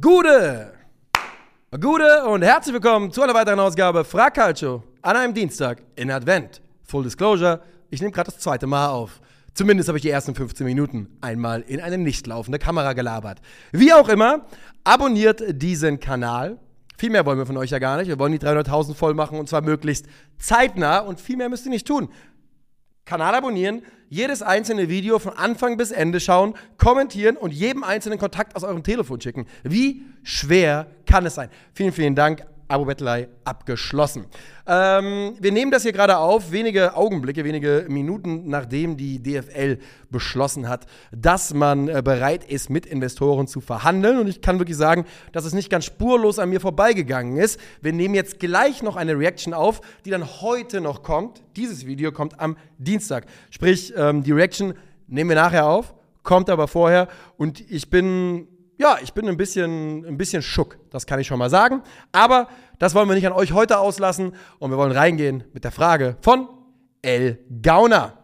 Gute! Gute und herzlich willkommen zu einer weiteren Ausgabe Frag Calcio an einem Dienstag in Advent. Full Disclosure, ich nehme gerade das zweite Mal auf. Zumindest habe ich die ersten 15 Minuten einmal in eine nicht laufende Kamera gelabert. Wie auch immer, abonniert diesen Kanal. Viel mehr wollen wir von euch ja gar nicht. Wir wollen die 300.000 voll machen und zwar möglichst zeitnah und viel mehr müsst ihr nicht tun. Kanal abonnieren, jedes einzelne Video von Anfang bis Ende schauen, kommentieren und jedem einzelnen Kontakt aus eurem Telefon schicken. Wie schwer kann es sein? Vielen, vielen Dank. Abo-Bettelei abgeschlossen. Ähm, wir nehmen das hier gerade auf, wenige Augenblicke, wenige Minuten nachdem die DFL beschlossen hat, dass man äh, bereit ist, mit Investoren zu verhandeln. Und ich kann wirklich sagen, dass es nicht ganz spurlos an mir vorbeigegangen ist. Wir nehmen jetzt gleich noch eine Reaction auf, die dann heute noch kommt. Dieses Video kommt am Dienstag. Sprich, ähm, die Reaction nehmen wir nachher auf, kommt aber vorher. Und ich bin ja, ich bin ein bisschen, ein bisschen schuck, das kann ich schon mal sagen. Aber das wollen wir nicht an euch heute auslassen und wir wollen reingehen mit der Frage von El Gauner.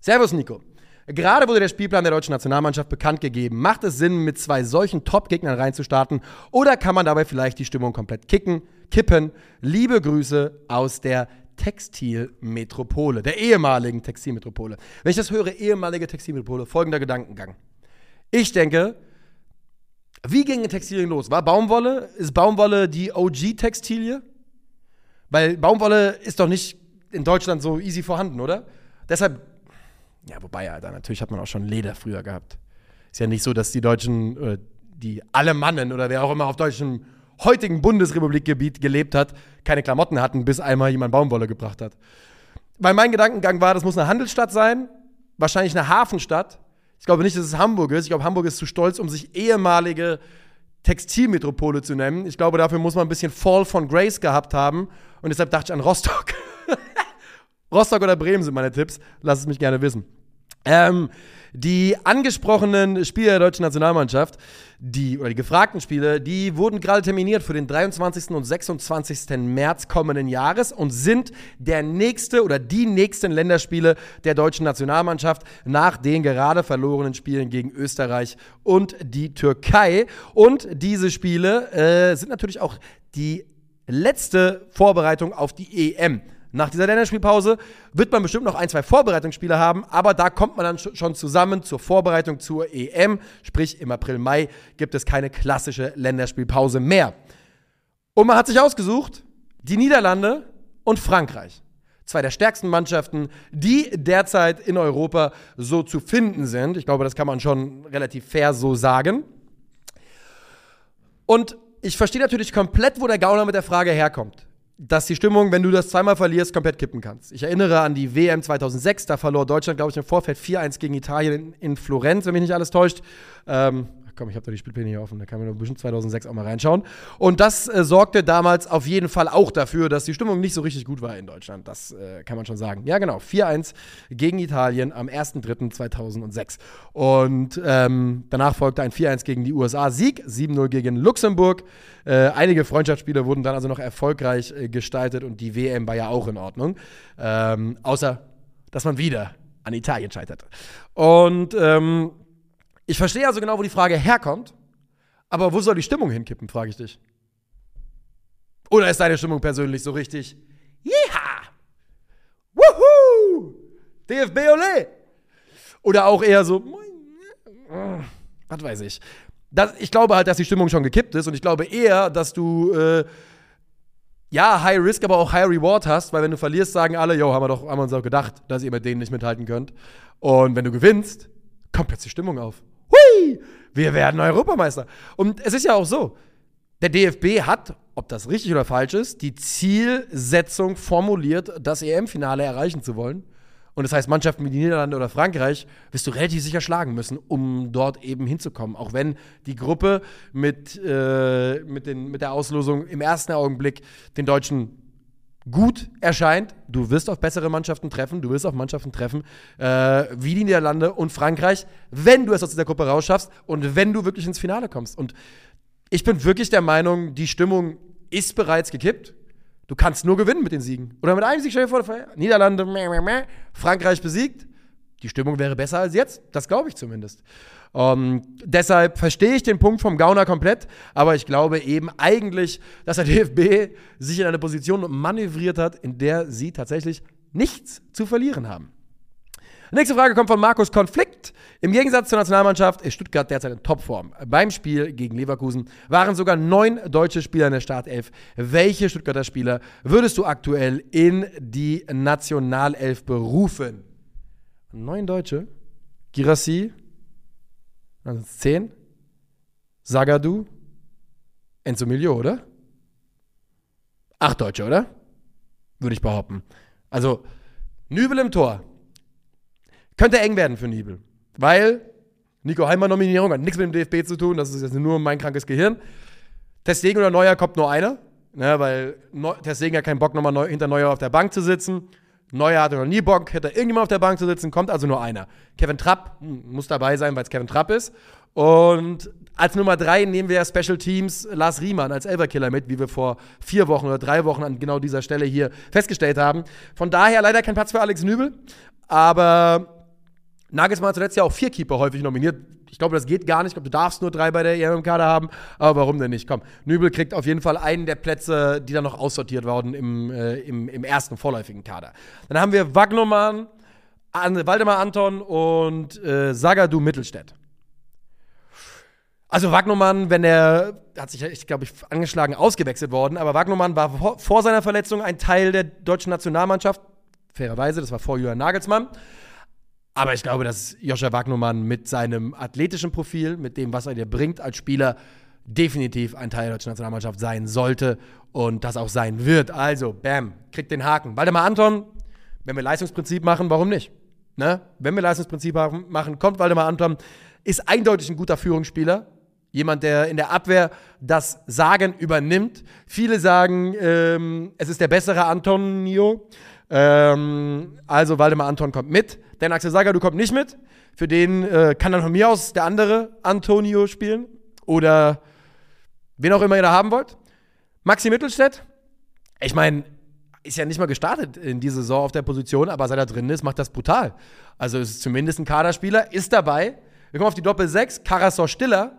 Servus, Nico. Gerade wurde der Spielplan der deutschen Nationalmannschaft bekannt gegeben. Macht es Sinn, mit zwei solchen Top-Gegnern reinzustarten oder kann man dabei vielleicht die Stimmung komplett kicken, kippen? Liebe Grüße aus der Textilmetropole, der ehemaligen Textilmetropole. Wenn ich das höre, ehemalige Textilmetropole, folgender Gedankengang. Ich denke, wie gingen Textilien los? War Baumwolle? Ist Baumwolle die OG-Textilie? Weil Baumwolle ist doch nicht in Deutschland so easy vorhanden, oder? Deshalb, ja, wobei, Alter, natürlich hat man auch schon Leder früher gehabt. Ist ja nicht so, dass die Deutschen, äh, die Alemannen oder wer auch immer auf deutschem heutigen Bundesrepublikgebiet gelebt hat, keine Klamotten hatten, bis einmal jemand Baumwolle gebracht hat. Weil mein Gedankengang war, das muss eine Handelsstadt sein, wahrscheinlich eine Hafenstadt, ich glaube nicht, dass es Hamburg ist. Ich glaube, Hamburg ist zu stolz, um sich ehemalige Textilmetropole zu nennen. Ich glaube, dafür muss man ein bisschen Fall von Grace gehabt haben. Und deshalb dachte ich an Rostock. Rostock oder Bremen sind meine Tipps. Lass es mich gerne wissen. Ähm, die angesprochenen Spiele der deutschen Nationalmannschaft, die, oder die gefragten Spiele, die wurden gerade terminiert für den 23. und 26. März kommenden Jahres und sind der nächste oder die nächsten Länderspiele der deutschen Nationalmannschaft nach den gerade verlorenen Spielen gegen Österreich und die Türkei. Und diese Spiele äh, sind natürlich auch die letzte Vorbereitung auf die EM. Nach dieser Länderspielpause wird man bestimmt noch ein, zwei Vorbereitungsspiele haben, aber da kommt man dann schon zusammen zur Vorbereitung zur EM. Sprich, im April, Mai gibt es keine klassische Länderspielpause mehr. Und man hat sich ausgesucht, die Niederlande und Frankreich. Zwei der stärksten Mannschaften, die derzeit in Europa so zu finden sind. Ich glaube, das kann man schon relativ fair so sagen. Und ich verstehe natürlich komplett, wo der Gauner mit der Frage herkommt dass die Stimmung, wenn du das zweimal verlierst, komplett kippen kannst. Ich erinnere an die WM 2006, da verlor Deutschland, glaube ich, im Vorfeld 4-1 gegen Italien in, Florenz, wenn mich nicht alles täuscht. Ähm, komm, ich habe da die Spielpläne hier offen, da kann man bestimmt 2006 auch mal reinschauen. Und das äh, sorgte damals auf jeden Fall auch dafür, dass die Stimmung nicht so richtig gut war in Deutschland. Das äh, kann man schon sagen. Ja, genau, 4-1 gegen Italien am 1.3.2006. Und ähm, danach folgte ein 4-1 gegen die USA, Sieg, 7-0 gegen Luxemburg. Äh, einige Freundschaftsspiele wurden dann also noch erfolgreich äh, gestaltet und die WM war ja auch in Ordnung. Ähm, außer, dass man wieder an Italien scheiterte. Und ähm, ich verstehe also genau, wo die Frage herkommt, aber wo soll die Stimmung hinkippen, frage ich dich. Oder ist deine Stimmung persönlich so richtig, Jeha! Wuhu! DFB ole! Oder auch eher so, was weiß ich. Das, ich glaube halt, dass die Stimmung schon gekippt ist und ich glaube eher, dass du äh, ja, High Risk, aber auch High Reward hast, weil wenn du verlierst, sagen alle, yo, haben wir doch haben wir uns auch gedacht, dass ihr mit denen nicht mithalten könnt. Und wenn du gewinnst, kommt plötzlich Stimmung auf hui, wir werden Europameister. Und es ist ja auch so, der DFB hat, ob das richtig oder falsch ist, die Zielsetzung formuliert, das EM-Finale erreichen zu wollen. Und das heißt, Mannschaften wie die Niederlande oder Frankreich wirst du relativ sicher schlagen müssen, um dort eben hinzukommen. Auch wenn die Gruppe mit, äh, mit, den, mit der Auslosung im ersten Augenblick den Deutschen gut erscheint. Du wirst auf bessere Mannschaften treffen, du wirst auf Mannschaften treffen, äh, wie die Niederlande und Frankreich, wenn du es aus dieser Gruppe rausschaffst und wenn du wirklich ins Finale kommst. Und ich bin wirklich der Meinung, die Stimmung ist bereits gekippt. Du kannst nur gewinnen mit den Siegen. Oder mit einem Sieg, stell dir vor, Niederlande, Frankreich besiegt, die Stimmung wäre besser als jetzt. Das glaube ich zumindest. Ähm, deshalb verstehe ich den Punkt vom Gauner komplett, aber ich glaube eben eigentlich, dass der DFB sich in eine Position manövriert hat, in der sie tatsächlich nichts zu verlieren haben. Nächste Frage kommt von Markus Konflikt. Im Gegensatz zur Nationalmannschaft ist Stuttgart derzeit in Topform. Beim Spiel gegen Leverkusen waren sogar neun deutsche Spieler in der Startelf. Welche Stuttgarter Spieler würdest du aktuell in die Nationalelf berufen? Neun Deutsche? Girassi? Also zehn? Sagadu? Enzo Milio, oder? Acht Deutsche, oder? Würde ich behaupten. Also, Nübel im Tor. Könnte eng werden für Nibel. Weil Nico Heimer Nominierung hat nichts mit dem DFB zu tun, das ist jetzt nur mein krankes Gehirn. Testegen oder Neuer kommt nur einer, ne, weil Neu Testegen hat keinen Bock, nochmal neu hinter Neuer auf der Bank zu sitzen. Neuer hatte noch nie Bock, hätte irgendjemand auf der Bank zu sitzen, kommt also nur einer. Kevin Trapp hm, muss dabei sein, weil es Kevin Trapp ist. Und als Nummer drei nehmen wir Special Teams Lars Riemann als Elverkiller mit, wie wir vor vier Wochen oder drei Wochen an genau dieser Stelle hier festgestellt haben. Von daher leider kein Platz für Alex Nübel, aber Nagelsmann hat zuletzt ja auch vier Keeper häufig nominiert. Ich glaube, das geht gar nicht. Ich glaube, du darfst nur drei bei der EM im Kader haben. Aber warum denn nicht? Komm, Nübel kriegt auf jeden Fall einen der Plätze, die dann noch aussortiert wurden im, äh, im, im ersten vorläufigen Kader. Dann haben wir Wagnoman, An Waldemar Anton und äh, Sagadu Mittelstädt. Also Wagnumann, wenn er, hat sich, ich glaube, ich angeschlagen ausgewechselt worden, aber Wagnumann war vor, vor seiner Verletzung ein Teil der deutschen Nationalmannschaft. Fairerweise, das war vor Julian Nagelsmann. Aber ich glaube, dass Joscha Wagnumann mit seinem athletischen Profil, mit dem, was er dir bringt als Spieler, definitiv ein Teil der deutschen Nationalmannschaft sein sollte und das auch sein wird. Also, bam, kriegt den Haken. Waldemar Anton, wenn wir Leistungsprinzip machen, warum nicht? Ne? Wenn wir Leistungsprinzip machen, kommt Waldemar Anton, ist eindeutig ein guter Führungsspieler. Jemand, der in der Abwehr das Sagen übernimmt. Viele sagen, ähm, es ist der bessere Antonio. Ähm, also Waldemar Anton kommt mit. Denn Axel Sager, du kommst nicht mit. Für den äh, kann dann von mir aus der andere Antonio spielen. Oder wen auch immer ihr da haben wollt. Maxi Mittelstädt. Ich meine, ist ja nicht mal gestartet in dieser Saison auf der Position, aber seit er drin ist, macht das brutal. Also ist zumindest ein Kaderspieler, ist dabei. Wir kommen auf die Doppel 6, Karasor Stiller.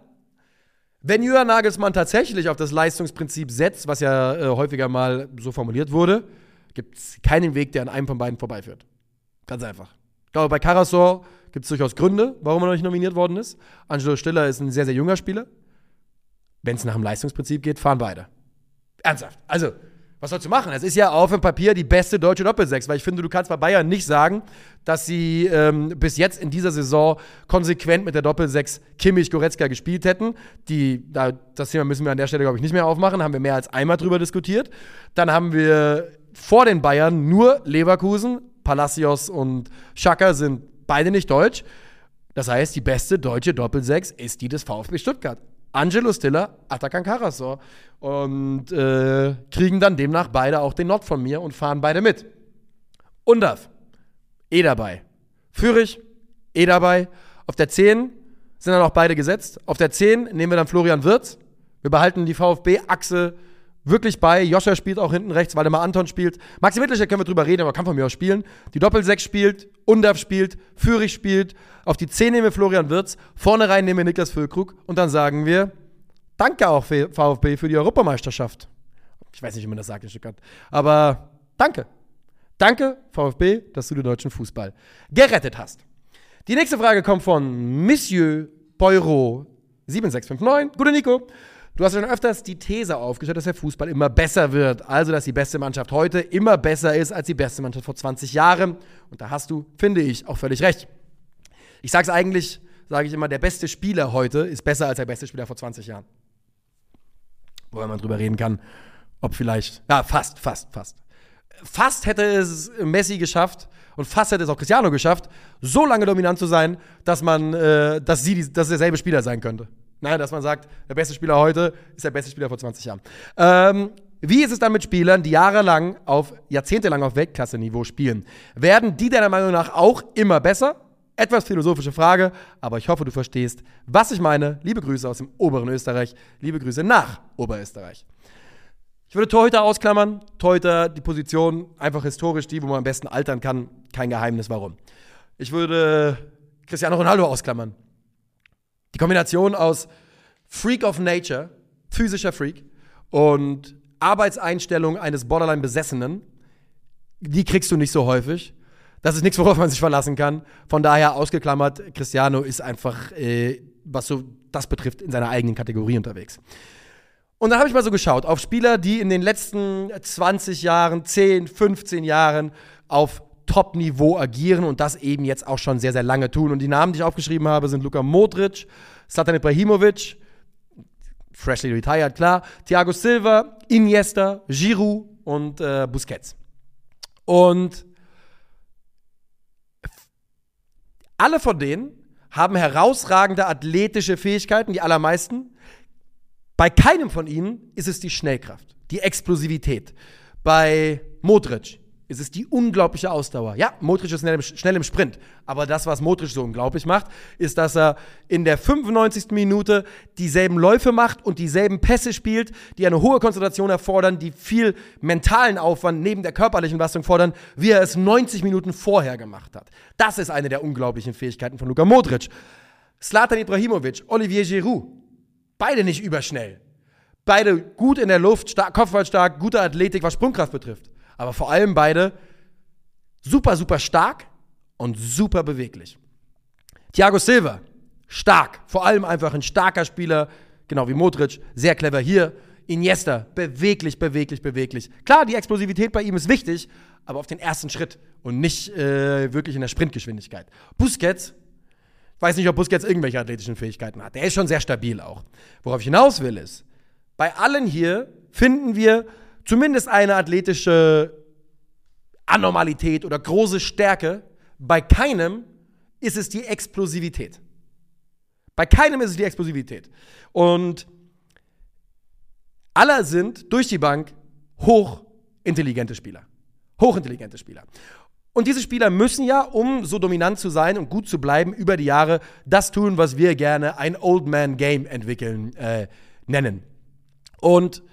Wenn Jürgen Nagelsmann tatsächlich auf das Leistungsprinzip setzt, was ja äh, häufiger mal so formuliert wurde, gibt es keinen Weg, der an einem von beiden vorbeiführt. Ganz einfach. Ich glaube, bei Karasor gibt es durchaus Gründe, warum er noch nicht nominiert worden ist. Angelo Stiller ist ein sehr, sehr junger Spieler. Wenn es nach dem Leistungsprinzip geht, fahren beide. Ernsthaft. Also, was sollst du machen? Es ist ja auf dem Papier die beste deutsche Doppelsechs, weil ich finde, du kannst bei Bayern nicht sagen, dass sie ähm, bis jetzt in dieser Saison konsequent mit der Doppelsechs Kimmich, Goretzka gespielt hätten. Die, da, das Thema müssen wir an der Stelle, glaube ich, nicht mehr aufmachen. Haben wir mehr als einmal drüber diskutiert. Dann haben wir vor den Bayern nur Leverkusen, Palacios und Schaka sind beide nicht deutsch. Das heißt, die beste deutsche Doppelsechs ist die des VfB Stuttgart. Angelo Stiller, Atakan Karasor. Und äh, kriegen dann demnach beide auch den Not von mir und fahren beide mit. Undaf, eh dabei. Fürich, eh dabei. Auf der 10 sind dann auch beide gesetzt. Auf der 10 nehmen wir dann Florian Wirz. Wir behalten die VfB-Achse wirklich bei. Joscha spielt auch hinten rechts, Waldemar Anton spielt. Maxi Mittlicher können wir drüber reden, aber kann von mir aus spielen. Die Doppelsechs spielt, Undaf spielt, Fürich spielt. Auf die 10 nehmen wir Florian Wirz, vorne rein nehmen wir Niklas Füllkrug und dann sagen wir, danke auch VfB für die Europameisterschaft. Ich weiß nicht, wie man das sagt in Stuttgart, aber danke. Danke, VfB, dass du den deutschen Fußball gerettet hast. Die nächste Frage kommt von Monsieur Peuro 7659. Gute Nico. Du hast schon öfters die These aufgestellt, dass der Fußball immer besser wird. Also, dass die beste Mannschaft heute immer besser ist als die beste Mannschaft vor 20 Jahren. Und da hast du, finde ich, auch völlig recht. Ich sage es eigentlich, sage ich immer, der beste Spieler heute ist besser als der beste Spieler vor 20 Jahren. Wobei man drüber reden kann, ob vielleicht, ja, fast, fast, fast. Fast hätte es Messi geschafft und fast hätte es auch Cristiano geschafft, so lange dominant zu sein, dass man, äh, dass sie, dass derselbe Spieler sein könnte. Nein, dass man sagt, der beste Spieler heute ist der beste Spieler vor 20 Jahren. Ähm, wie ist es dann mit Spielern, die jahrelang auf, jahrzehntelang auf Weltklasse-Niveau spielen? Werden die deiner Meinung nach auch immer besser? Etwas philosophische Frage, aber ich hoffe, du verstehst, was ich meine. Liebe Grüße aus dem oberen Österreich, liebe Grüße nach Oberösterreich. Ich würde Torhüter ausklammern. Torhüter, die Position, einfach historisch die, wo man am besten altern kann. Kein Geheimnis, warum. Ich würde Cristiano Ronaldo ausklammern. Die Kombination aus Freak of Nature, physischer Freak, und Arbeitseinstellung eines Borderline-Besessenen, die kriegst du nicht so häufig. Das ist nichts, worauf man sich verlassen kann. Von daher ausgeklammert, Cristiano ist einfach, äh, was so das betrifft, in seiner eigenen Kategorie unterwegs. Und dann habe ich mal so geschaut auf Spieler, die in den letzten 20 Jahren, 10, 15 Jahren auf Top-Niveau agieren und das eben jetzt auch schon sehr, sehr lange tun. Und die Namen, die ich aufgeschrieben habe, sind Luka Modric, Slatan Ibrahimovic, freshly retired, klar, Thiago Silva, Iniesta, Giroud und äh, Busquets. Und alle von denen haben herausragende athletische Fähigkeiten, die allermeisten. Bei keinem von ihnen ist es die Schnellkraft, die Explosivität. Bei Modric ist es die unglaubliche Ausdauer. Ja, Modric ist schnell im, Sprint, aber das, was Modric so unglaublich macht, ist, dass er in der 95. Minute dieselben Läufe macht und dieselben Pässe spielt, die eine hohe Konzentration erfordern, die viel mentalen Aufwand neben der körperlichen Leistung fordern, wie er es 90 Minuten vorher gemacht hat. Das ist eine der unglaublichen Fähigkeiten von Luka Modric. Slatan Ibrahimovic, Olivier Giroud, beide nicht überschnell. Beide gut in der Luft, stark, kopfballstark, gute Athletik, was Sprungkraft betrifft aber vor allem beide super, super stark und super beweglich. Thiago Silva, stark, vor allem einfach ein starker Spieler, genau wie Modric, sehr clever hier. Iniesta, beweglich, beweglich, beweglich. Klar, die Explosivität bei ihm ist wichtig, aber auf den ersten Schritt und nicht äh, wirklich in der Sprintgeschwindigkeit. Busquets, ich weiß nicht, ob Busquets irgendwelche athletischen Fähigkeiten hat. Der ist schon sehr stabil auch. Worauf ich hinaus will, ist, bei allen hier finden wir zumindest eine athletische Anormalität oder große Stärke. Bei keinem ist es die Explosivität. Bei keinem ist es die Explosivität. Und alle sind durch die Bank hochintelligente Spieler. Hochintelligente Spieler. Und diese Spieler müssen ja, um so dominant zu sein und gut zu bleiben über die Jahre, das tun, was wir gerne ein Old Man Game entwickeln äh, nennen. Und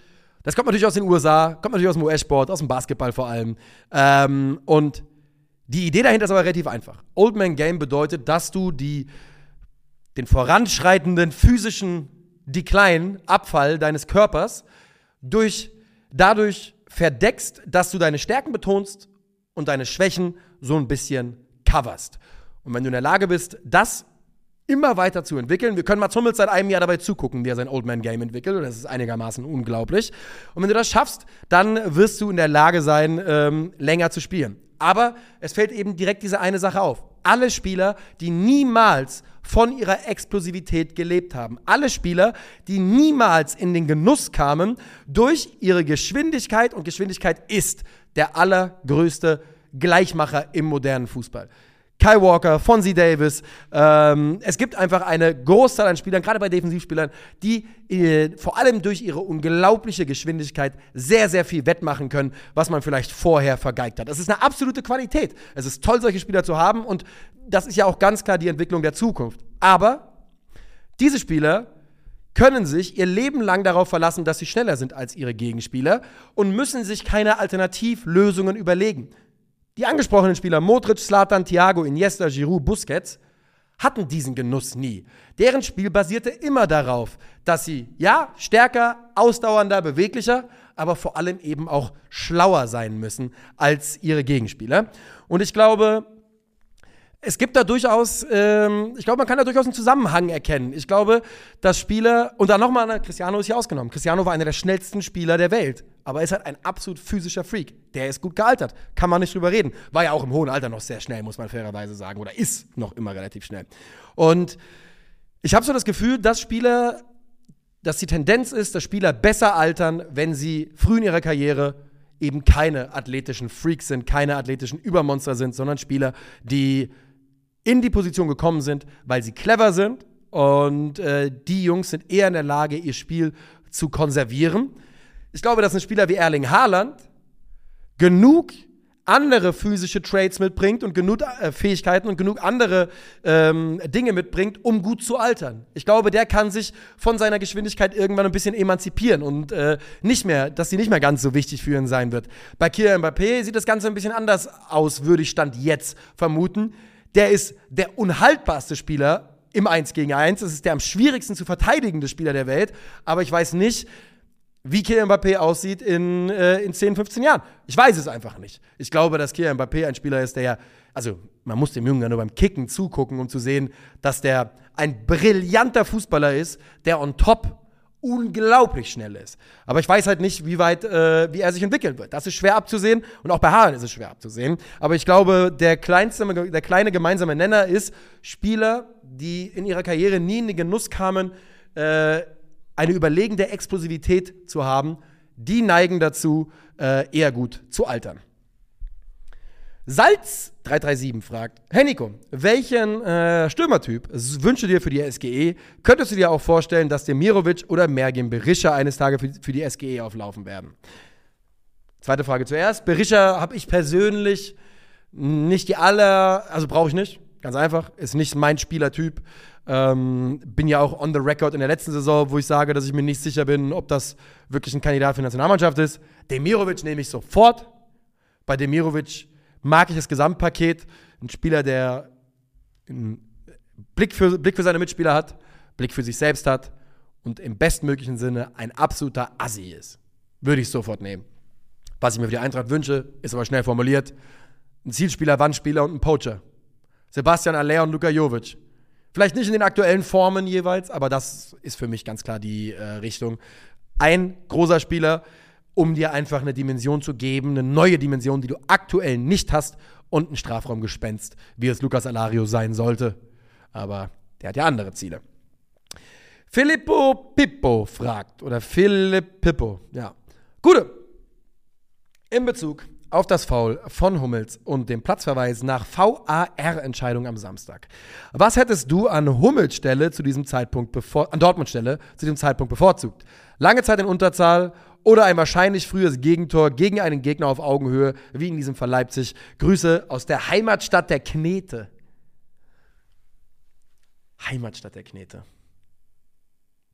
das kommt natürlich aus den USA, kommt natürlich aus dem US-Sport, aus dem Basketball vor allem. Ähm, und die Idee dahinter ist aber relativ einfach. Old Man Game bedeutet, dass du die, den voranschreitenden physischen Decline, Abfall deines Körpers durch, dadurch verdeckst, dass du deine Stärken betonst und deine Schwächen so ein bisschen coverst. Und wenn du in der Lage bist, das immer weiter zu entwickeln. Wir können Mats Hummels seit einem Jahr dabei zugucken, wie er sein Old Man Game entwickelt. Und das ist einigermaßen unglaublich. Und wenn du das schaffst, dann wirst du in der Lage sein, ähm, länger zu spielen. Aber es fällt eben direkt diese eine Sache auf. Alle Spieler, die niemals von ihrer Explosivität gelebt haben. Alle Spieler, die niemals in den Genuss kamen durch ihre Geschwindigkeit. Und Geschwindigkeit ist der allergrößte Gleichmacher im modernen Fußball. Kai Walker, Fonzie Davis. Ähm, es gibt einfach eine Großzahl an Spielern, gerade bei Defensivspielern, die äh, vor allem durch ihre unglaubliche Geschwindigkeit sehr, sehr viel wettmachen können, was man vielleicht vorher vergeigt hat. Das ist eine absolute Qualität. Es ist toll, solche Spieler zu haben und das ist ja auch ganz klar die Entwicklung der Zukunft. Aber diese Spieler können sich ihr Leben lang darauf verlassen, dass sie schneller sind als ihre Gegenspieler und müssen sich keine Alternativlösungen überlegen. Die angesprochenen Spieler Modric, Slatan, Thiago, Iniesta, Giroud, Busquets hatten diesen Genuss nie. Deren Spiel basierte immer darauf, dass sie, ja, stärker, ausdauernder, beweglicher, aber vor allem eben auch schlauer sein müssen als ihre Gegenspieler. Und ich glaube, es gibt da durchaus, ähm, ich glaube, man kann da durchaus einen Zusammenhang erkennen. Ich glaube, dass Spieler, und dann nochmal, Cristiano ist hier ausgenommen. Cristiano war einer der schnellsten Spieler der Welt, aber ist halt ein absolut physischer Freak. Der ist gut gealtert, kann man nicht drüber reden. War ja auch im hohen Alter noch sehr schnell, muss man fairerweise sagen, oder ist noch immer relativ schnell. Und ich habe so das Gefühl, dass Spieler, dass die Tendenz ist, dass Spieler besser altern, wenn sie früh in ihrer Karriere eben keine athletischen Freaks sind, keine athletischen Übermonster sind, sondern Spieler, die in die Position gekommen sind, weil sie clever sind. Und äh, die Jungs sind eher in der Lage, ihr Spiel zu konservieren. Ich glaube, dass ein Spieler wie Erling Haaland genug andere physische Traits mitbringt und genug äh, Fähigkeiten und genug andere ähm, Dinge mitbringt, um gut zu altern. Ich glaube, der kann sich von seiner Geschwindigkeit irgendwann ein bisschen emanzipieren und äh, nicht mehr, dass sie nicht mehr ganz so wichtig für ihn sein wird. Bei Kylian Mbappé sieht das Ganze ein bisschen anders aus, würde ich Stand jetzt vermuten der ist der unhaltbarste Spieler im 1 gegen 1. Das ist der am schwierigsten zu verteidigende Spieler der Welt. Aber ich weiß nicht, wie Kylian Mbappé aussieht in, äh, in 10, 15 Jahren. Ich weiß es einfach nicht. Ich glaube, dass Kylian Mbappé ein Spieler ist, der ja, also man muss dem Jungen ja nur beim Kicken zugucken, um zu sehen, dass der ein brillanter Fußballer ist, der on top unglaublich schnell ist. Aber ich weiß halt nicht, wie weit, äh, wie er sich entwickeln wird. Das ist schwer abzusehen und auch bei Haaren ist es schwer abzusehen. Aber ich glaube, der, kleinste, der kleine gemeinsame Nenner ist Spieler, die in ihrer Karriere nie in den Genuss kamen, äh, eine überlegende Explosivität zu haben, die neigen dazu, äh, eher gut zu altern. Salz337 fragt, hey Nico, welchen äh, Stürmertyp wünsche dir für die SGE? Könntest du dir auch vorstellen, dass Demirovic oder Mergin Berisha eines Tages für, für, die SGE auflaufen werden? Zweite Frage zuerst. Berisha habe ich persönlich nicht die aller, also brauche ich nicht, ganz einfach, ist nicht mein Spielertyp. Ähm, bin ja auch on the record in der letzten Saison, wo ich sage, dass ich mir nicht sicher bin, ob das wirklich ein Kandidat für die Nationalmannschaft ist. Demirovic nehme ich sofort. Bei Demirovic mag ich das Gesamtpaket. Ein Spieler, der einen Blick für, Blick für seine Mitspieler hat, Blick für sich selbst hat und im bestmöglichen Sinne ein absoluter Assi ist. Würde ich sofort nehmen. Was ich mir für die Eintracht wünsche, ist aber schnell formuliert. Ein Zielspieler, Wandspieler und ein Poacher. Sebastian Aller und Luka Jovic. Vielleicht nicht in den aktuellen Formen jeweils, aber das ist für mich ganz klar die äh, Richtung. Ein großer Spieler, um dir einfach eine Dimension zu geben, eine neue Dimension, die du aktuell nicht hast und ein Strafraumgespenst, wie es Lukas Alario sein sollte. Aber der hat ja andere Ziele. Filippo Pippo fragt, oder Philipp Pippo, ja. Gute. In Bezug auf das Foul von Hummels und dem Platzverweis nach VAR-Entscheidung am Samstag. Was hättest du an Hummels Stelle zu diesem Zeitpunkt bevor, an Dortmund Stelle zu diesem Zeitpunkt bevorzugt? Lange Zeit in Unterzahl oder ein wahrscheinlich frühes Gegentor gegen einen Gegner auf Augenhöhe, wie in diesem Fall Leipzig. Grüße aus der Heimatstadt der Knete. Heimatstadt der Knete.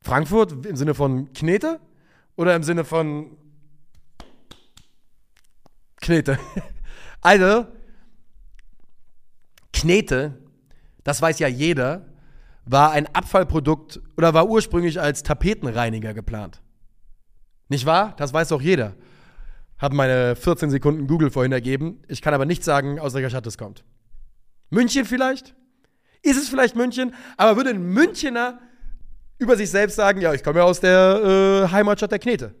Frankfurt im Sinne von Knete oder im Sinne von Knete? Also, Knete, das weiß ja jeder, war ein Abfallprodukt oder war ursprünglich als Tapetenreiniger geplant. Nicht wahr? Das weiß doch jeder. Hat meine 14 Sekunden Google vorhin ergeben. Ich kann aber nicht sagen, aus welcher Stadt es kommt. München vielleicht? Ist es vielleicht München? Aber würde ein Münchener über sich selbst sagen, ja, ich komme ja aus der äh, Heimatstadt der Knete?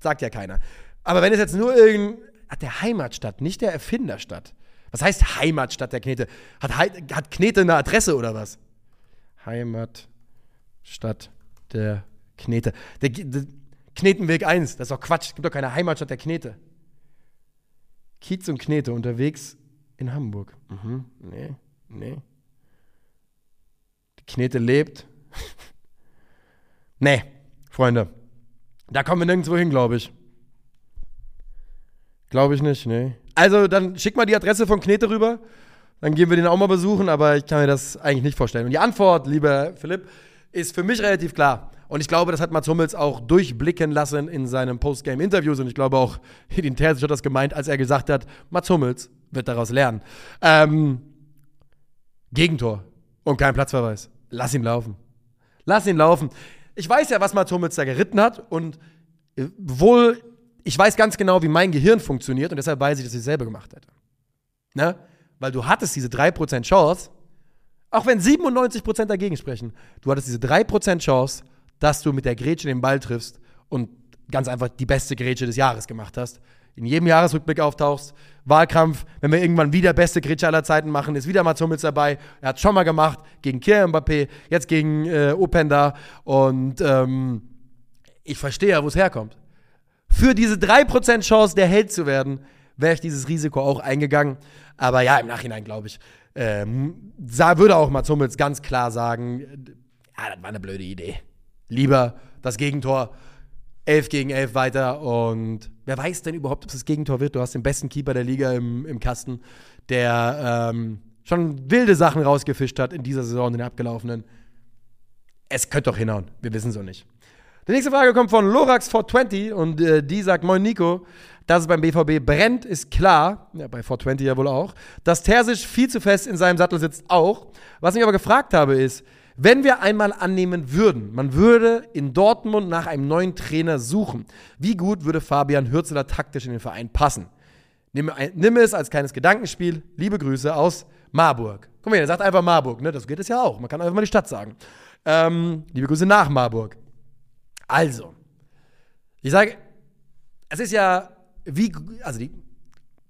Sagt ja keiner. Aber wenn es jetzt nur irgendein, der Heimatstadt, nicht der Erfinderstadt. Was heißt Heimatstadt der Knete? Hat, hat Knete eine Adresse oder was? Heimatstadt der Knete. Der, der, Knetenweg 1, das ist doch Quatsch, es gibt doch keine Heimatstadt der Knete. Kiez und Knete unterwegs in Hamburg. Mhm, nee, nee. Die Knete lebt. nee, Freunde. Da kommen wir nirgendwo hin, glaube ich. Glaube ich nicht, nee. Also, dann schick mal die Adresse von Knete rüber. Dann gehen wir den auch mal besuchen, aber ich kann mir das eigentlich nicht vorstellen. Und die Antwort, lieber Philipp, ist für mich relativ klar. Und ich glaube, das hat Mats Hummels auch durchblicken lassen in seinen Postgame-Interviews. Und ich glaube auch, Edin Terzic hat das gemeint, als er gesagt hat, Mats Hummels wird daraus lernen. Ähm, Gegentor und kein Platzverweis. Lass ihn laufen. Lass ihn laufen. Ich weiß ja, was Mats Hummels da geritten hat. Und äh, wohl, ich weiß ganz genau, wie mein Gehirn funktioniert. Und deshalb weiß ich, dass ich es selber gemacht hätte. Ne? Weil du hattest diese 3% Chance, auch wenn 97% dagegen sprechen, du hattest diese 3% Chance, dass du mit der Grätsche den Ball triffst und ganz einfach die beste Grätsche des Jahres gemacht hast. In jedem Jahresrückblick auftauchst. Wahlkampf, wenn wir irgendwann wieder beste Grätsche aller Zeiten machen, ist wieder Mats Hummels dabei. Er hat schon mal gemacht gegen Kylian Mbappé, jetzt gegen äh, Openda. Und ähm, ich verstehe ja, wo es herkommt. Für diese 3% Chance, der Held zu werden, wäre ich dieses Risiko auch eingegangen. Aber ja, im Nachhinein glaube ich, ähm, würde auch Mats Hummels ganz klar sagen, ja, das war eine blöde Idee lieber das Gegentor 11 gegen 11 weiter und wer weiß denn überhaupt, ob es das Gegentor wird? Du hast den besten Keeper der Liga im, im Kasten, der ähm, schon wilde Sachen rausgefischt hat in dieser Saison, in den abgelaufenen. Es könnte doch hinhauen, wir wissen auch nicht. Die nächste Frage kommt von Lorax420 und äh, die sagt: Moin Nico, dass es beim BVB brennt, ist klar. Ja, bei 420 ja wohl auch. Dass Terzic viel zu fest in seinem Sattel sitzt, auch. Was ich aber gefragt habe, ist, wenn wir einmal annehmen würden, man würde in Dortmund nach einem neuen Trainer suchen, wie gut würde Fabian Hürzeler taktisch in den Verein passen? Nimm, nimm es als kleines Gedankenspiel. Liebe Grüße aus Marburg. Guck mal, er sagt einfach Marburg, ne? Das geht es ja auch. Man kann einfach mal die Stadt sagen. Ähm, liebe Grüße nach Marburg. Also, ich sage, es ist ja, wie, also die,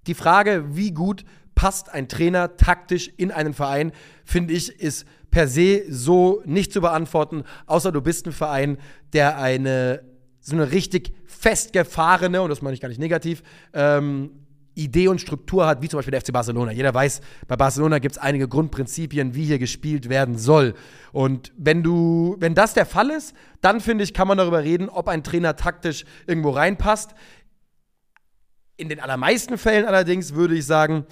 die Frage, wie gut passt ein Trainer taktisch in einen Verein, finde ich, ist per se so nicht zu beantworten, außer du bist ein Verein, der eine so eine richtig festgefahrene, und das meine ich gar nicht negativ, ähm, Idee und Struktur hat, wie zum Beispiel der FC Barcelona. Jeder weiß, bei Barcelona gibt es einige Grundprinzipien, wie hier gespielt werden soll. Und wenn du, wenn das der Fall ist, dann finde ich, kann man darüber reden, ob ein Trainer taktisch irgendwo reinpasst. In den allermeisten Fällen allerdings würde ich sagen,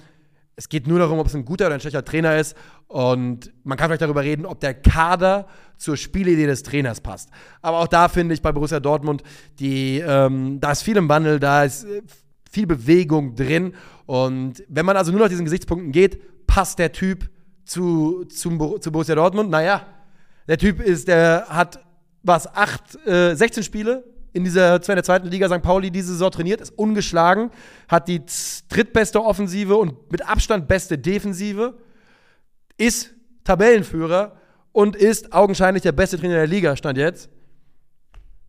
es geht nur darum, ob es ein guter oder ein schlechter Trainer ist. Und man kann vielleicht darüber reden, ob der Kader zur Spielidee des Trainers passt. Aber auch da finde ich bei Borussia Dortmund, die, ähm, da ist viel im Wandel, da ist äh, viel Bewegung drin. Und wenn man also nur nach diesen Gesichtspunkten geht, passt der Typ zu, zum, zu Borussia Dortmund? Naja, der Typ ist, der hat was, acht, äh, 16 Spiele in dieser in der zweiten Liga St. Pauli diese Saison trainiert, ist ungeschlagen, hat die drittbeste Offensive und mit Abstand beste Defensive, ist Tabellenführer und ist augenscheinlich der beste Trainer der Liga, stand jetzt.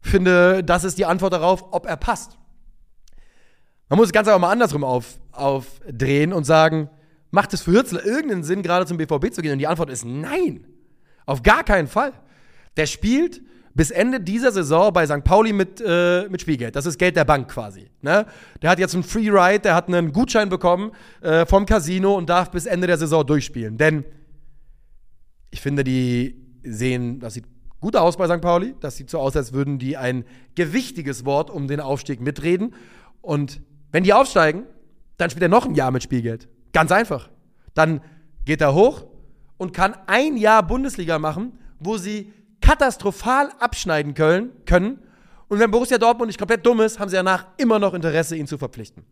Finde, das ist die Antwort darauf, ob er passt. Man muss es ganz aber mal andersrum auf, aufdrehen und sagen, macht es für Hürzler irgendeinen Sinn, gerade zum BVB zu gehen? Und die Antwort ist nein. Auf gar keinen Fall. Der spielt bis Ende dieser Saison bei St. Pauli mit, äh, mit Spielgeld. Das ist Geld der Bank quasi. Ne? Der hat jetzt einen Free Ride, der hat einen Gutschein bekommen äh, vom Casino und darf bis Ende der Saison durchspielen. Denn ich finde, die sehen, das sieht gut aus bei St. Pauli. Das sieht so aus, als würden die ein gewichtiges Wort um den Aufstieg mitreden. Und wenn die aufsteigen, dann spielt er noch ein Jahr mit Spielgeld. Ganz einfach. Dann geht er hoch und kann ein Jahr Bundesliga machen, wo sie katastrophal abschneiden können. Und wenn Borussia Dortmund nicht komplett dumm ist, haben sie danach immer noch Interesse, ihn zu verpflichten.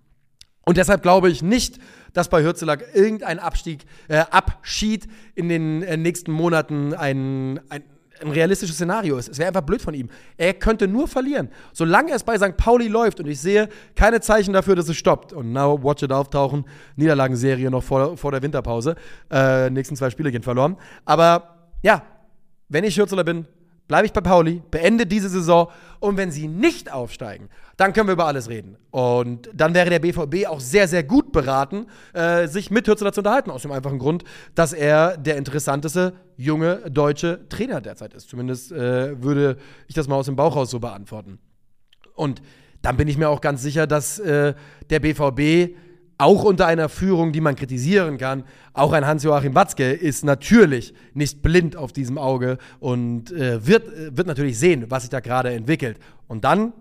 Und deshalb glaube ich nicht, dass bei Hürzelag irgendein Abstieg, äh, Abschied in den äh, nächsten Monaten ein, ein ein realistisches Szenario ist. Es wäre einfach blöd von ihm. Er könnte nur verlieren. Solange es bei St. Pauli läuft und ich sehe keine Zeichen dafür, dass es stoppt. Und now watch it auftauchen. Niederlagenserie noch vor, vor der Winterpause. Äh, nächsten zwei Spiele gehen verloren. Aber ja, wenn ich Schürzeler bin, bleibe ich bei Pauli, beende diese Saison und wenn sie nicht aufsteigen, dann können wir über alles reden. Und dann wäre der BVB auch sehr, sehr gut beraten, äh, sich mit Hürzeler zu unterhalten, aus dem einfachen Grund, dass er der interessanteste junge deutsche Trainer derzeit ist. Zumindest äh, würde ich das mal aus dem Bauch raus so beantworten. Und dann bin ich mir auch ganz sicher, dass äh, der BVB auch unter einer Führung, die man kritisieren kann, auch ein Hans-Joachim Watzke ist natürlich nicht blind auf diesem Auge und äh, wird, äh, wird natürlich sehen, was sich da gerade entwickelt. Und dann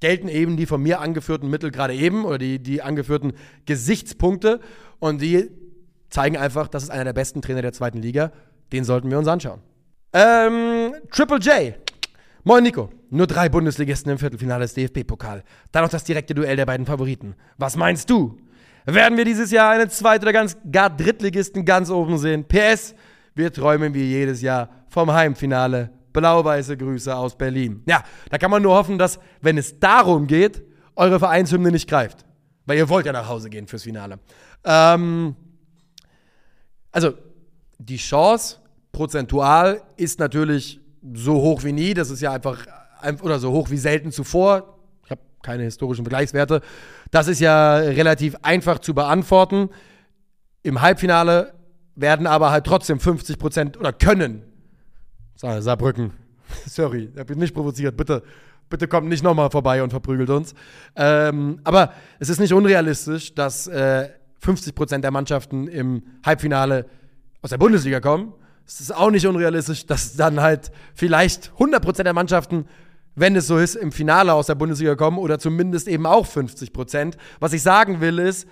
gelten eben die von mir angeführten Mittel gerade eben oder die, die angeführten Gesichtspunkte und die zeigen einfach, das ist einer der besten Trainer der zweiten Liga. Den sollten wir uns anschauen. Ähm, Triple J. Moin Nico. Nur drei Bundesligisten im Viertelfinale des DFB-Pokal. Dann noch das direkte Duell der beiden Favoriten. Was meinst du? Werden wir dieses Jahr einen Zweit- oder ganz, gar Drittligisten ganz oben sehen? PS, wir träumen wie jedes Jahr vom Heimfinale. Blau-weiße Grüße aus Berlin. Ja, da kann man nur hoffen, dass, wenn es darum geht, eure Vereinshymne nicht greift. Weil ihr wollt ja nach Hause gehen fürs Finale. Ähm, also, die Chance prozentual ist natürlich so hoch wie nie. Das ist ja einfach, oder so hoch wie selten zuvor keine historischen Vergleichswerte. Das ist ja relativ einfach zu beantworten. Im Halbfinale werden aber halt trotzdem 50 Prozent oder können, Saarbrücken, sorry, ich bin nicht provoziert, bitte, bitte kommt nicht nochmal vorbei und verprügelt uns. Ähm, aber es ist nicht unrealistisch, dass äh, 50 Prozent der Mannschaften im Halbfinale aus der Bundesliga kommen. Es ist auch nicht unrealistisch, dass dann halt vielleicht 100 Prozent der Mannschaften wenn es so ist, im Finale aus der Bundesliga kommen oder zumindest eben auch 50 Prozent. Was ich sagen will ist,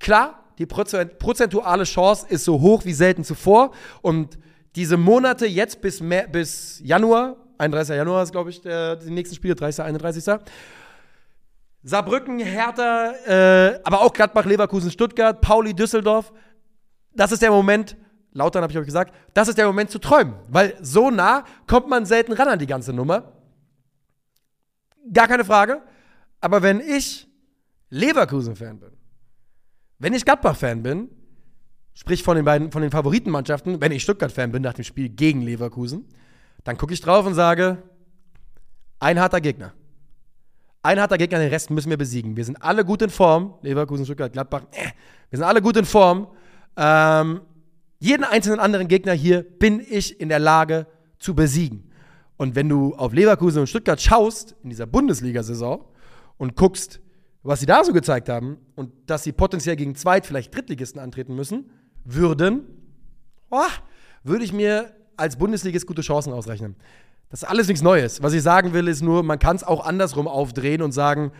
klar, die prozentuale Chance ist so hoch wie selten zuvor und diese Monate jetzt bis, bis Januar, 31. Januar ist, glaube ich, der, die nächsten Spiele, 30. 31. Saarbrücken, Hertha, äh, aber auch Gladbach, Leverkusen, Stuttgart, Pauli, Düsseldorf. Das ist der Moment, Lautern habe ich euch gesagt, das ist der Moment zu träumen. Weil so nah kommt man selten ran an die ganze Nummer. Gar keine Frage. Aber wenn ich Leverkusen-Fan bin, wenn ich Gladbach-Fan bin, sprich von den beiden, von den Favoritenmannschaften, wenn ich Stuttgart-Fan bin nach dem Spiel gegen Leverkusen, dann gucke ich drauf und sage, ein harter Gegner. Ein harter Gegner, den Rest müssen wir besiegen. Wir sind alle gut in Form. Leverkusen, Stuttgart, Gladbach, äh, wir sind alle gut in Form. Ähm, jeden einzelnen anderen Gegner hier bin ich in der Lage zu besiegen. Und wenn du auf Leverkusen und Stuttgart schaust in dieser Bundesliga-Saison und guckst, was sie da so gezeigt haben und dass sie potenziell gegen Zweit-, vielleicht Drittligisten antreten müssen, würden, oh, würde ich mir als Bundesligist gute Chancen ausrechnen. Das ist alles nichts Neues. Was ich sagen will, ist nur, man kann es auch andersrum aufdrehen und sagen,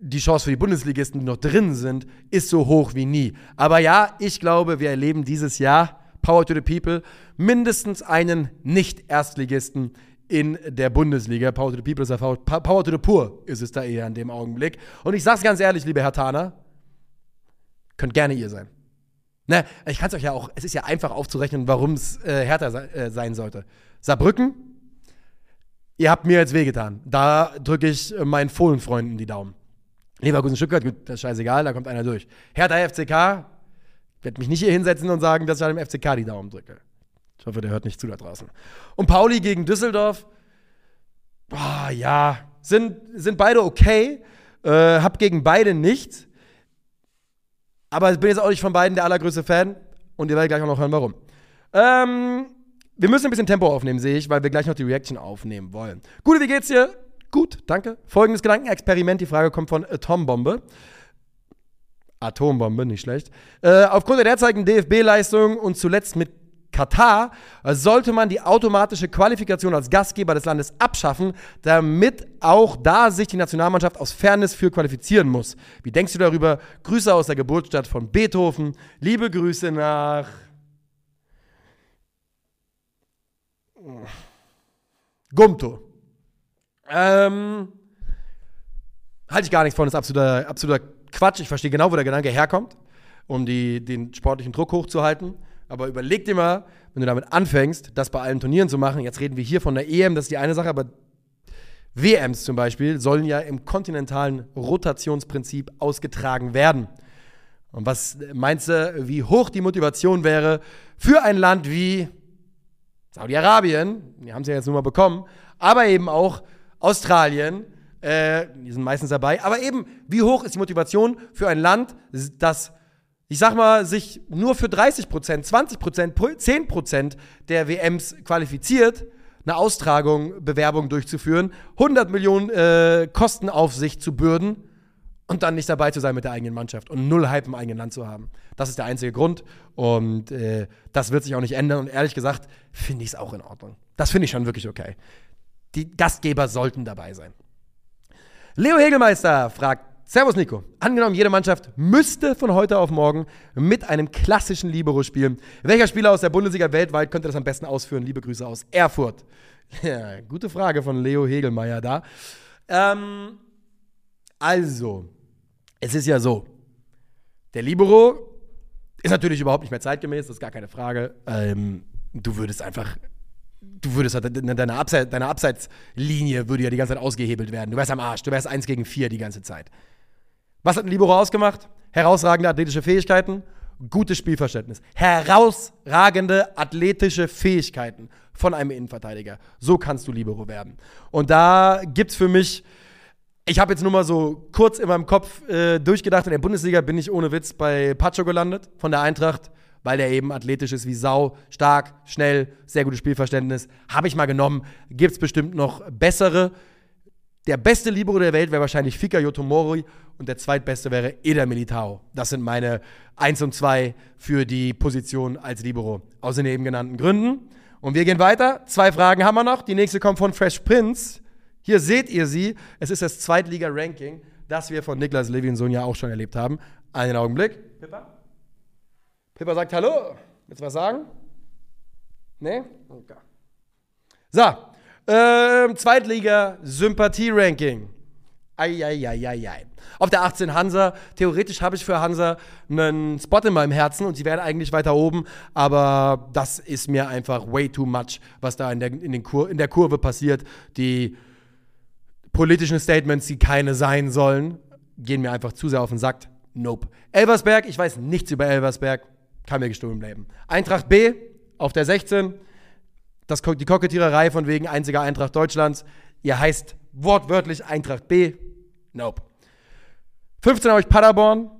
die Chance für die Bundesligisten, die noch drin sind, ist so hoch wie nie. Aber ja, ich glaube, wir erleben dieses Jahr, Power to the People, mindestens einen Nicht-Erstligisten in der Bundesliga. Power to the People ist der Power to the Poor ist es da eher in dem Augenblick. Und ich sag's ganz ehrlich, liebe Herr Thaner, könnt gerne ihr sein. Ne, ich kann es euch ja auch, es ist ja einfach aufzurechnen, warum es äh, härter se äh, sein sollte. Saarbrücken, ihr habt mir jetzt wehgetan. Da drücke ich äh, meinen Fohlenfreunden die Daumen. Leverkusen Stuttgart, gut, das ist scheißegal, da kommt einer durch. Hertha FCK, werde mich nicht hier hinsetzen und sagen, dass ich dem FCK die Daumen drücke. Ich hoffe, der hört nicht zu da draußen. Und Pauli gegen Düsseldorf, boah, ja, sind, sind beide okay. Äh, hab gegen beide nichts. Aber ich bin jetzt auch nicht von beiden der allergrößte Fan. Und ihr werdet gleich auch noch hören, warum. Ähm, wir müssen ein bisschen Tempo aufnehmen, sehe ich, weil wir gleich noch die Reaction aufnehmen wollen. Gute, wie geht's dir? Gut, danke. Folgendes Gedankenexperiment. Die Frage kommt von Atombombe. Atombombe, nicht schlecht. Äh, aufgrund der derzeitigen DFB-Leistung und zuletzt mit Katar sollte man die automatische Qualifikation als Gastgeber des Landes abschaffen, damit auch da sich die Nationalmannschaft aus Fairness für qualifizieren muss. Wie denkst du darüber? Grüße aus der Geburtsstadt von Beethoven. Liebe Grüße nach Gumto. Ähm, halte ich gar nichts von, das ist absoluter, absoluter Quatsch. Ich verstehe genau, wo der Gedanke herkommt, um die, den sportlichen Druck hochzuhalten. Aber überleg dir mal, wenn du damit anfängst, das bei allen Turnieren zu machen, jetzt reden wir hier von der EM, das ist die eine Sache, aber WMs zum Beispiel sollen ja im kontinentalen Rotationsprinzip ausgetragen werden. Und was meinst du, wie hoch die Motivation wäre für ein Land wie Saudi-Arabien, die haben sie ja jetzt nun mal bekommen, aber eben auch Australien, äh, die sind meistens dabei, aber eben, wie hoch ist die Motivation für ein Land, das ich sag mal, sich nur für 30 Prozent, 20 Prozent, 10 Prozent der WMs qualifiziert, eine Austragung, Bewerbung durchzuführen, 100 Millionen äh, Kosten auf sich zu bürden und dann nicht dabei zu sein mit der eigenen Mannschaft und null Hype im eigenen Land zu haben. Das ist der einzige Grund und äh, das wird sich auch nicht ändern und ehrlich gesagt finde ich es auch in Ordnung. Das finde ich schon wirklich okay. Die Gastgeber sollten dabei sein. Leo Hegelmeister fragt, Servus Nico. Angenommen, jede Mannschaft müsste von heute auf morgen mit einem klassischen Libero spielen. Welcher Spieler aus der Bundesliga weltweit könnte das am besten ausführen? Liebe Grüße aus Erfurt. Ja, gute Frage von Leo Hegelmeier da. Ähm, also, es ist ja so, der Libero ist natürlich überhaupt nicht mehr zeitgemäß, das ist gar keine Frage. Ähm, du würdest einfach du würdest halt, deine, Abseits, deine Abseitslinie würde ja die ganze Zeit ausgehebelt werden. Du wärst am Arsch, du wärst eins gegen vier die ganze Zeit. Was hat ein Libero ausgemacht? Herausragende athletische Fähigkeiten, gutes Spielverständnis. Herausragende athletische Fähigkeiten von einem Innenverteidiger. So kannst du Libero werden. Und da gibt es für mich, ich habe jetzt nur mal so kurz in meinem Kopf äh, durchgedacht, in der Bundesliga bin ich ohne Witz bei Pacho gelandet von der Eintracht, weil der eben athletisch ist wie Sau, stark, schnell, sehr gutes Spielverständnis. Habe ich mal genommen. Gibt es bestimmt noch bessere. Der beste Libero der Welt wäre wahrscheinlich Fika Yotomori und der zweitbeste wäre Eder Militao. Das sind meine 1 und 2 für die Position als Libero. Aus den eben genannten Gründen. Und wir gehen weiter. Zwei Fragen haben wir noch. Die nächste kommt von Fresh Prince. Hier seht ihr sie. Es ist das Zweitliga-Ranking, das wir von Niklas Levinson ja auch schon erlebt haben. Einen Augenblick. Pippa? Pippa sagt Hallo. Willst du was sagen? Nee? Okay. So, Ähm, Zweitliga-Sympathie-Ranking. Eieieiei. Auf der 18 Hansa. Theoretisch habe ich für Hansa einen Spot in meinem Herzen und sie wären eigentlich weiter oben, aber das ist mir einfach way too much, was da in der, in Kur in der Kurve passiert. Die politischen Statements, die keine sein sollen, gehen mir einfach zu sehr auf den Sack. Nope. Elversberg, ich weiß nichts über Elversberg, kann mir gestohlen bleiben. Eintracht B auf der 16. Das, die Kokettiererei von wegen einziger Eintracht Deutschlands. Ihr heißt wortwörtlich Eintracht B. Nope. 15 habe ich Paderborn.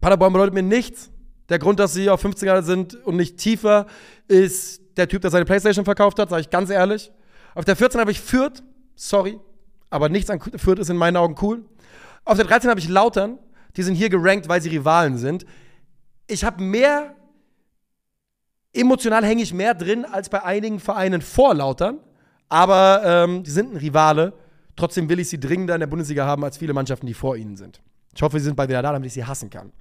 Paderborn bedeutet mir nichts. Der Grund, dass sie auf 15er sind und nicht tiefer, ist der Typ, der seine Playstation verkauft hat, sage ich ganz ehrlich. Auf der 14 habe ich Fürth. Sorry. Aber nichts an Fürth ist in meinen Augen cool. Auf der 13 habe ich Lautern. Die sind hier gerankt, weil sie Rivalen sind. Ich habe mehr, emotional hänge ich mehr drin als bei einigen Vereinen vor Lautern. Aber ähm, die sind ein Rivale. Trotzdem will ich sie dringender in der Bundesliga haben als viele Mannschaften, die vor ihnen sind. Ich hoffe, sie sind bald wieder da, damit ich sie hassen kann.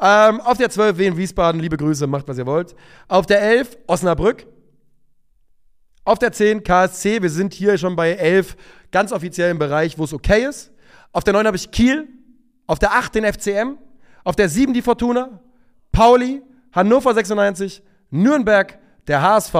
Ähm, auf der 12 Wien Wiesbaden, liebe Grüße, macht was ihr wollt. Auf der 11 Osnabrück. Auf der 10 KSC, wir sind hier schon bei 11 ganz offiziellen Bereich, wo es okay ist. Auf der 9 habe ich Kiel. Auf der 8 den FCM. Auf der 7 die Fortuna. Pauli, Hannover 96, Nürnberg, der HSV,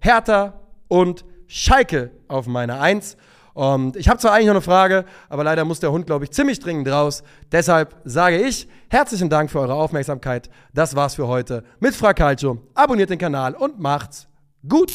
Hertha und Schalke auf meiner 1. Und ich habe zwar eigentlich noch eine Frage, aber leider muss der Hund, glaube ich, ziemlich dringend raus. Deshalb sage ich herzlichen Dank für eure Aufmerksamkeit. Das war's für heute mit Fracalcio. Abonniert den Kanal und macht's gut.